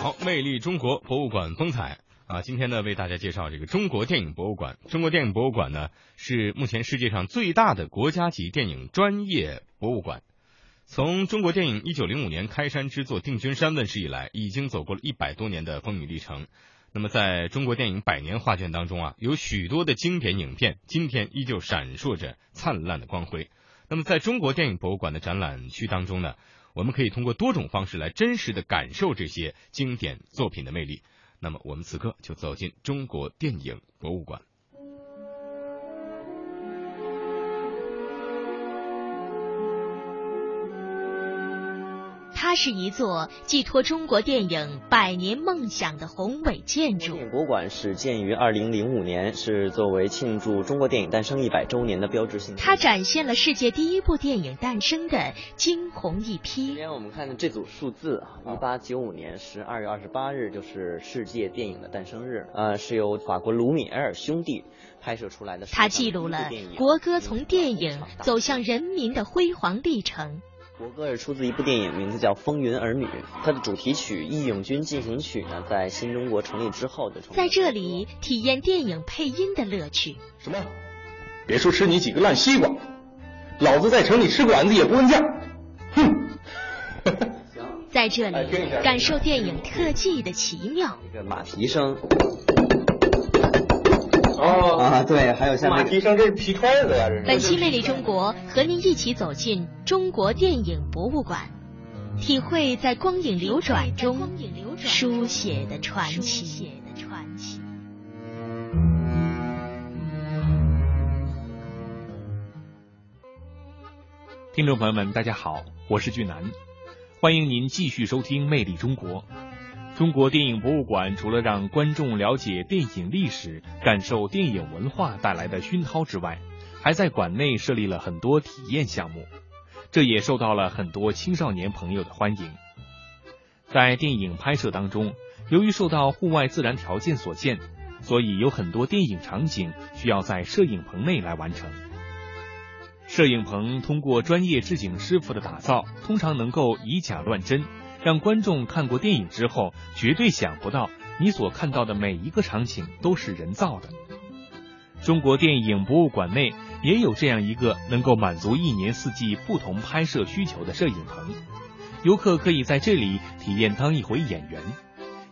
好，魅力中国博物馆风采啊！今天呢，为大家介绍这个中国电影博物馆。中国电影博物馆呢，是目前世界上最大的国家级电影专业博物馆。从中国电影一九零五年开山之作《定军山》问世以来，已经走过了一百多年的风雨历程。那么，在中国电影百年画卷当中啊，有许多的经典影片，今天依旧闪烁着灿烂的光辉。那么，在中国电影博物馆的展览区当中呢，我们可以通过多种方式来真实的感受这些经典作品的魅力。那么，我们此刻就走进中国电影博物馆。它是一座寄托中国电影百年梦想的宏伟建筑。电影博物馆始建于二零零五年，是作为庆祝中国电影诞生一百周年的标志性。它展现了世界第一部电影诞生的惊鸿一瞥。今天我们看的这组数字，一八九五年十二月二十八日就是世界电影的诞生日。呃，是由法国卢米埃尔兄弟拍摄出来的。它记录了国歌从电影走向人民的辉煌历程。国歌是出自一部电影，名字叫《风云儿女》。它的主题曲《义勇军进行曲》呢，在新中国成立之后的。在这里体验电影配音的乐趣。什么？别说吃你几个烂西瓜，老子在城里吃馆子也不问价。哼！在这里感受电影特技的奇妙。一个马蹄声。哦啊，对，还有像马蹄声，这是皮揣子呀，这是。本期《魅力中国》和您一起走进中国电影博物馆，体会在光影流转中书写的传奇。听众朋友们，大家好，我是俊南，欢迎您继续收听《魅力中国》。中国电影博物馆除了让观众了解电影历史、感受电影文化带来的熏陶之外，还在馆内设立了很多体验项目，这也受到了很多青少年朋友的欢迎。在电影拍摄当中，由于受到户外自然条件所限，所以有很多电影场景需要在摄影棚内来完成。摄影棚通过专业制景师傅的打造，通常能够以假乱真。让观众看过电影之后，绝对想不到你所看到的每一个场景都是人造的。中国电影博物馆内也有这样一个能够满足一年四季不同拍摄需求的摄影棚，游客可以在这里体验当一回演员。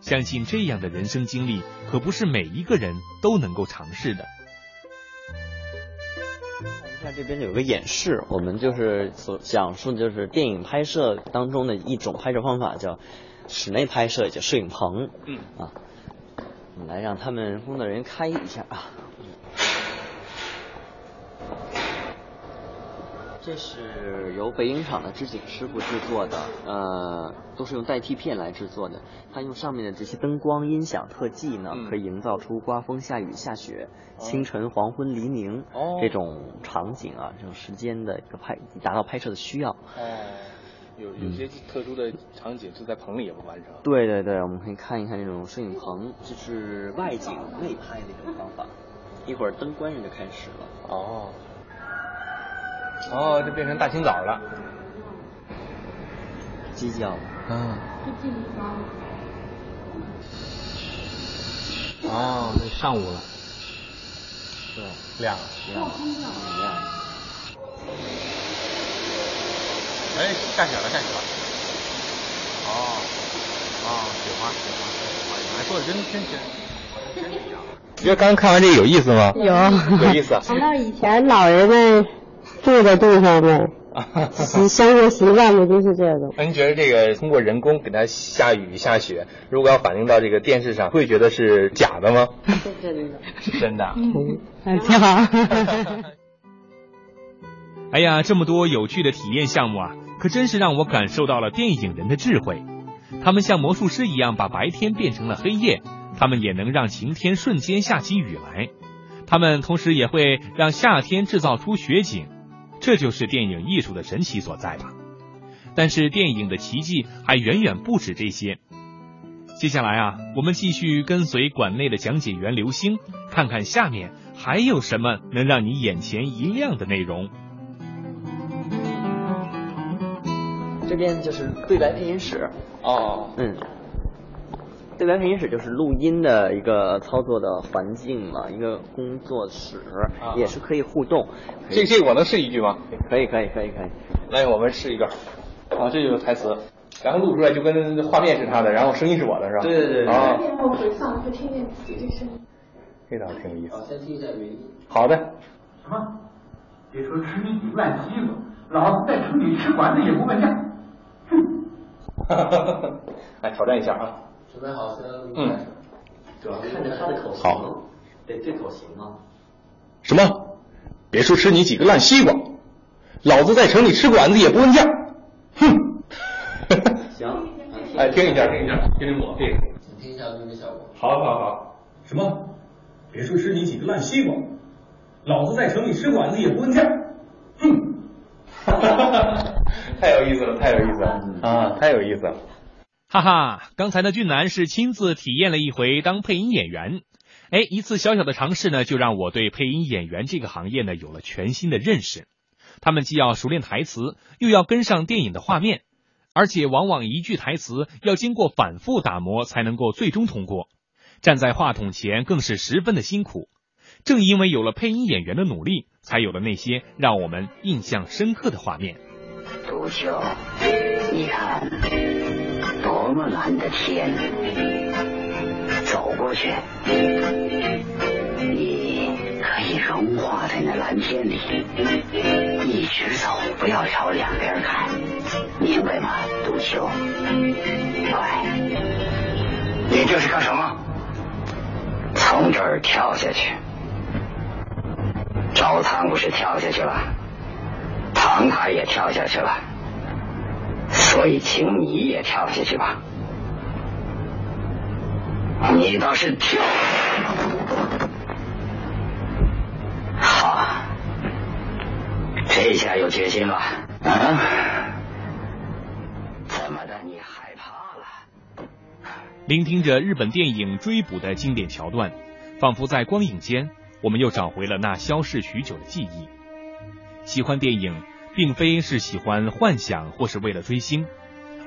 相信这样的人生经历，可不是每一个人都能够尝试的。看这边有个演示，我们就是所讲述的就是电影拍摄当中的一种拍摄方法，叫室内拍摄，叫摄影棚。嗯啊，我们来让他们工作人员开一下啊。这是由北影厂的织景师傅制作的，呃，都是用代替片来制作的。他用上面的这些灯光、音响、特技呢，可以营造出刮风、下雨、下雪、清晨、黄昏、黎明这种场景啊，这种时间的一个拍，达到拍摄的需要。哦，有有些特殊的场景是在棚里也不完成。对对对，我们可以看一看这种摄影棚，这是外景内拍的一种方法。一会儿灯关上就开始了。哦。哦，就变成大清早了。鸡叫。嗯。哦，那上午了。对。亮。亮。亮。哎，下雪了，下雪了。哦。哦，雪花，雪花，雪花，你还说的真真真。真像。觉得刚看完这个有意思吗？有。有意思。想到以前老人们。住的地方的，习 生活习惯的就是这种。那您觉得这个通过人工给它下雨下雪，如果要反映到这个电视上，会觉得是假的吗？是真的，是真的。嗯，挺好。哎呀，这么多有趣的体验项目啊，可真是让我感受到了电影人的智慧。他们像魔术师一样，把白天变成了黑夜；他们也能让晴天瞬间下起雨来；他们同时也会让夏天制造出雪景。这就是电影艺术的神奇所在吧。但是电影的奇迹还远远不止这些。接下来啊，我们继续跟随馆内的讲解员刘星，看看下面还有什么能让你眼前一亮的内容。这边就是对白配音室。哦。嗯。对白配音室就是录音的一个操作的环境嘛，一个工作室，也是可以互动。这这我能试一句吗？可以可以可以可以。来，我们试一个。啊，这就是台词，然后录出来就跟画面是他的，然后声音是我的，是吧？对对对。啊。面目回放会听见自己的声音。这倒挺有意思。先听一下原音。好的。什么？别说吃你几烂西子，老子在城里吃馆子也不问价。哼。哈哈哈哈来挑战一下啊。准备好，先嗯。主要看着他的口型。好。得对口型吗？什么？别说吃你几个烂西瓜，老子在城里吃馆子也不问价。哼。行。哎，听一下，听一下，听听我这个。请听一下录音效果。好好好。什么？别说吃你几个烂西瓜，老子在城里吃馆子也不问价。哼。哈哈哈哈太有意思了，太有意思了啊，太有意思了。哈哈，刚才呢俊男是亲自体验了一回当配音演员，哎，一次小小的尝试呢，就让我对配音演员这个行业呢有了全新的认识。他们既要熟练台词，又要跟上电影的画面，而且往往一句台词要经过反复打磨才能够最终通过。站在话筒前更是十分的辛苦。正因为有了配音演员的努力，才有了那些让我们印象深刻的画面。杜秋，你看。多么蓝的天！走过去，你可以融化在那蓝天里，一直走，不要朝两边看，明白吗，杜秋？快，你这是干什么？从这儿跳下去。赵唐不是跳下去了，唐太也跳下去了。所以，请你也跳下去吧。你倒是跳！好，这下有决心了。啊？怎么的？你害怕了？聆听着日本电影《追捕》的经典桥段，仿佛在光影间，我们又找回了那消逝许久的记忆。喜欢电影。并非是喜欢幻想或是为了追星，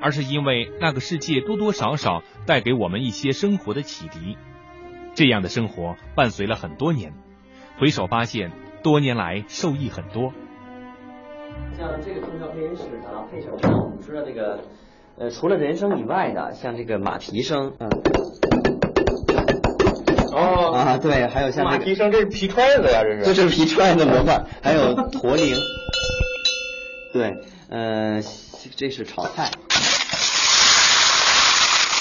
而是因为那个世界多多少少带给我们一些生活的启迪。这样的生活伴随了很多年，回首发现多年来受益很多。像这个空调配音室呢，配什么呢？我们知道这个，呃，除了人声以外的，像这个马蹄声，嗯，哦啊，对，还有像马蹄声，这是皮揣子呀，这是，这是皮揣子模块，还有驼铃。对，呃，这是炒菜。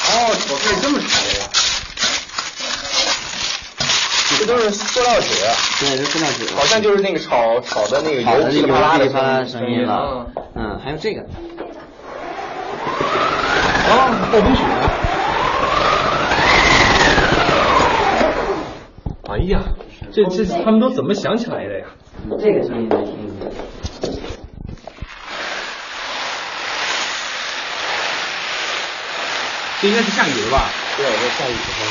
哦，炒菜这么炒的呀？这都是塑料纸。对，是塑料纸。好像就是那个炒炒的那个油噼里啪啦的声音了。嗯，还有这个。哦，爆冰雪。哎呀，这这他们都怎么想起来的呀？这个声音没听见。这应该是下雨了吧？对，这下雨的时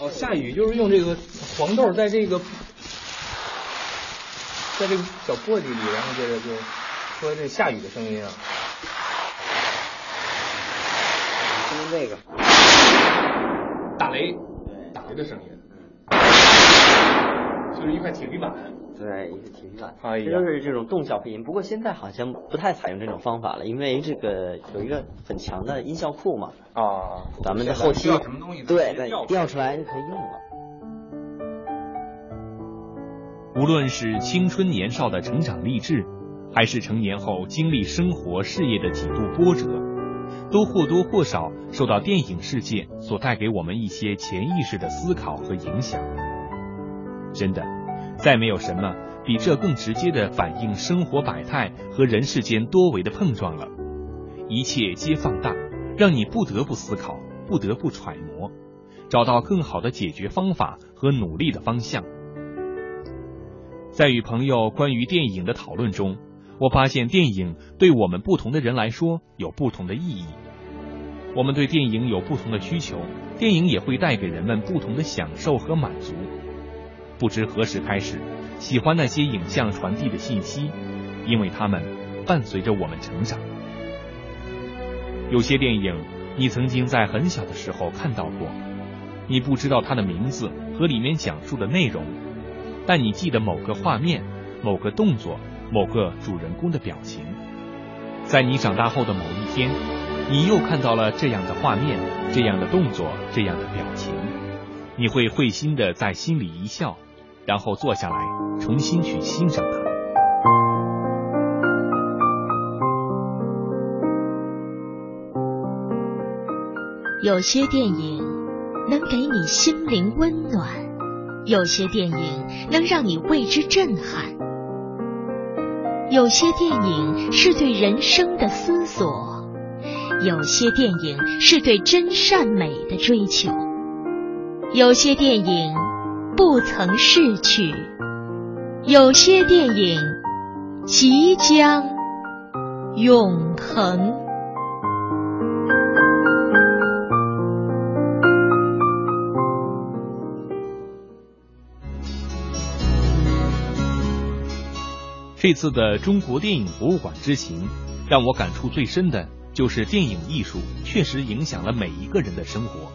候。哦，下雨就是用这个黄豆在这个，在这个小簸箕里，然后接着就说这下雨的声音啊。听这个，打雷，打雷的声音，就是一块铁皮板。对，一个铁皮板，这都是这种动效配音。不过现在好像不太采用这种方法了，因为这个有一个很强的音效库嘛。啊，咱们的后期对对调出来就可以用了。无论是青春年少的成长励志，还是成年后经历生活事业的几度波折，都或多或少受到电影世界所带给我们一些潜意识的思考和影响。真的。再没有什么比这更直接的反映生活百态和人世间多维的碰撞了。一切皆放大，让你不得不思考，不得不揣摩，找到更好的解决方法和努力的方向。在与朋友关于电影的讨论中，我发现电影对我们不同的人来说有不同的意义。我们对电影有不同的需求，电影也会带给人们不同的享受和满足。不知何时开始，喜欢那些影像传递的信息，因为它们伴随着我们成长。有些电影你曾经在很小的时候看到过，你不知道它的名字和里面讲述的内容，但你记得某个画面、某个动作、某个主人公的表情。在你长大后的某一天，你又看到了这样的画面、这样的动作、这样的表情，你会会心的在心里一笑，然后坐下来重新去欣赏它。有些电影能给你心灵温暖，有些电影能让你为之震撼。有些电影是对人生的思索，有些电影是对真善美的追求，有些电影不曾逝去，有些电影即将永恒。这次的中国电影博物馆之行，让我感触最深的就是电影艺术确实影响了每一个人的生活。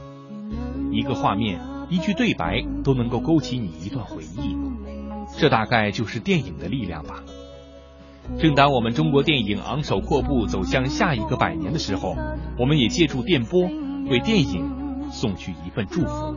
一个画面、一句对白都能够勾起你一段回忆，这大概就是电影的力量吧。正当我们中国电影昂首阔步走向下一个百年的时候，我们也借助电波为电影送去一份祝福。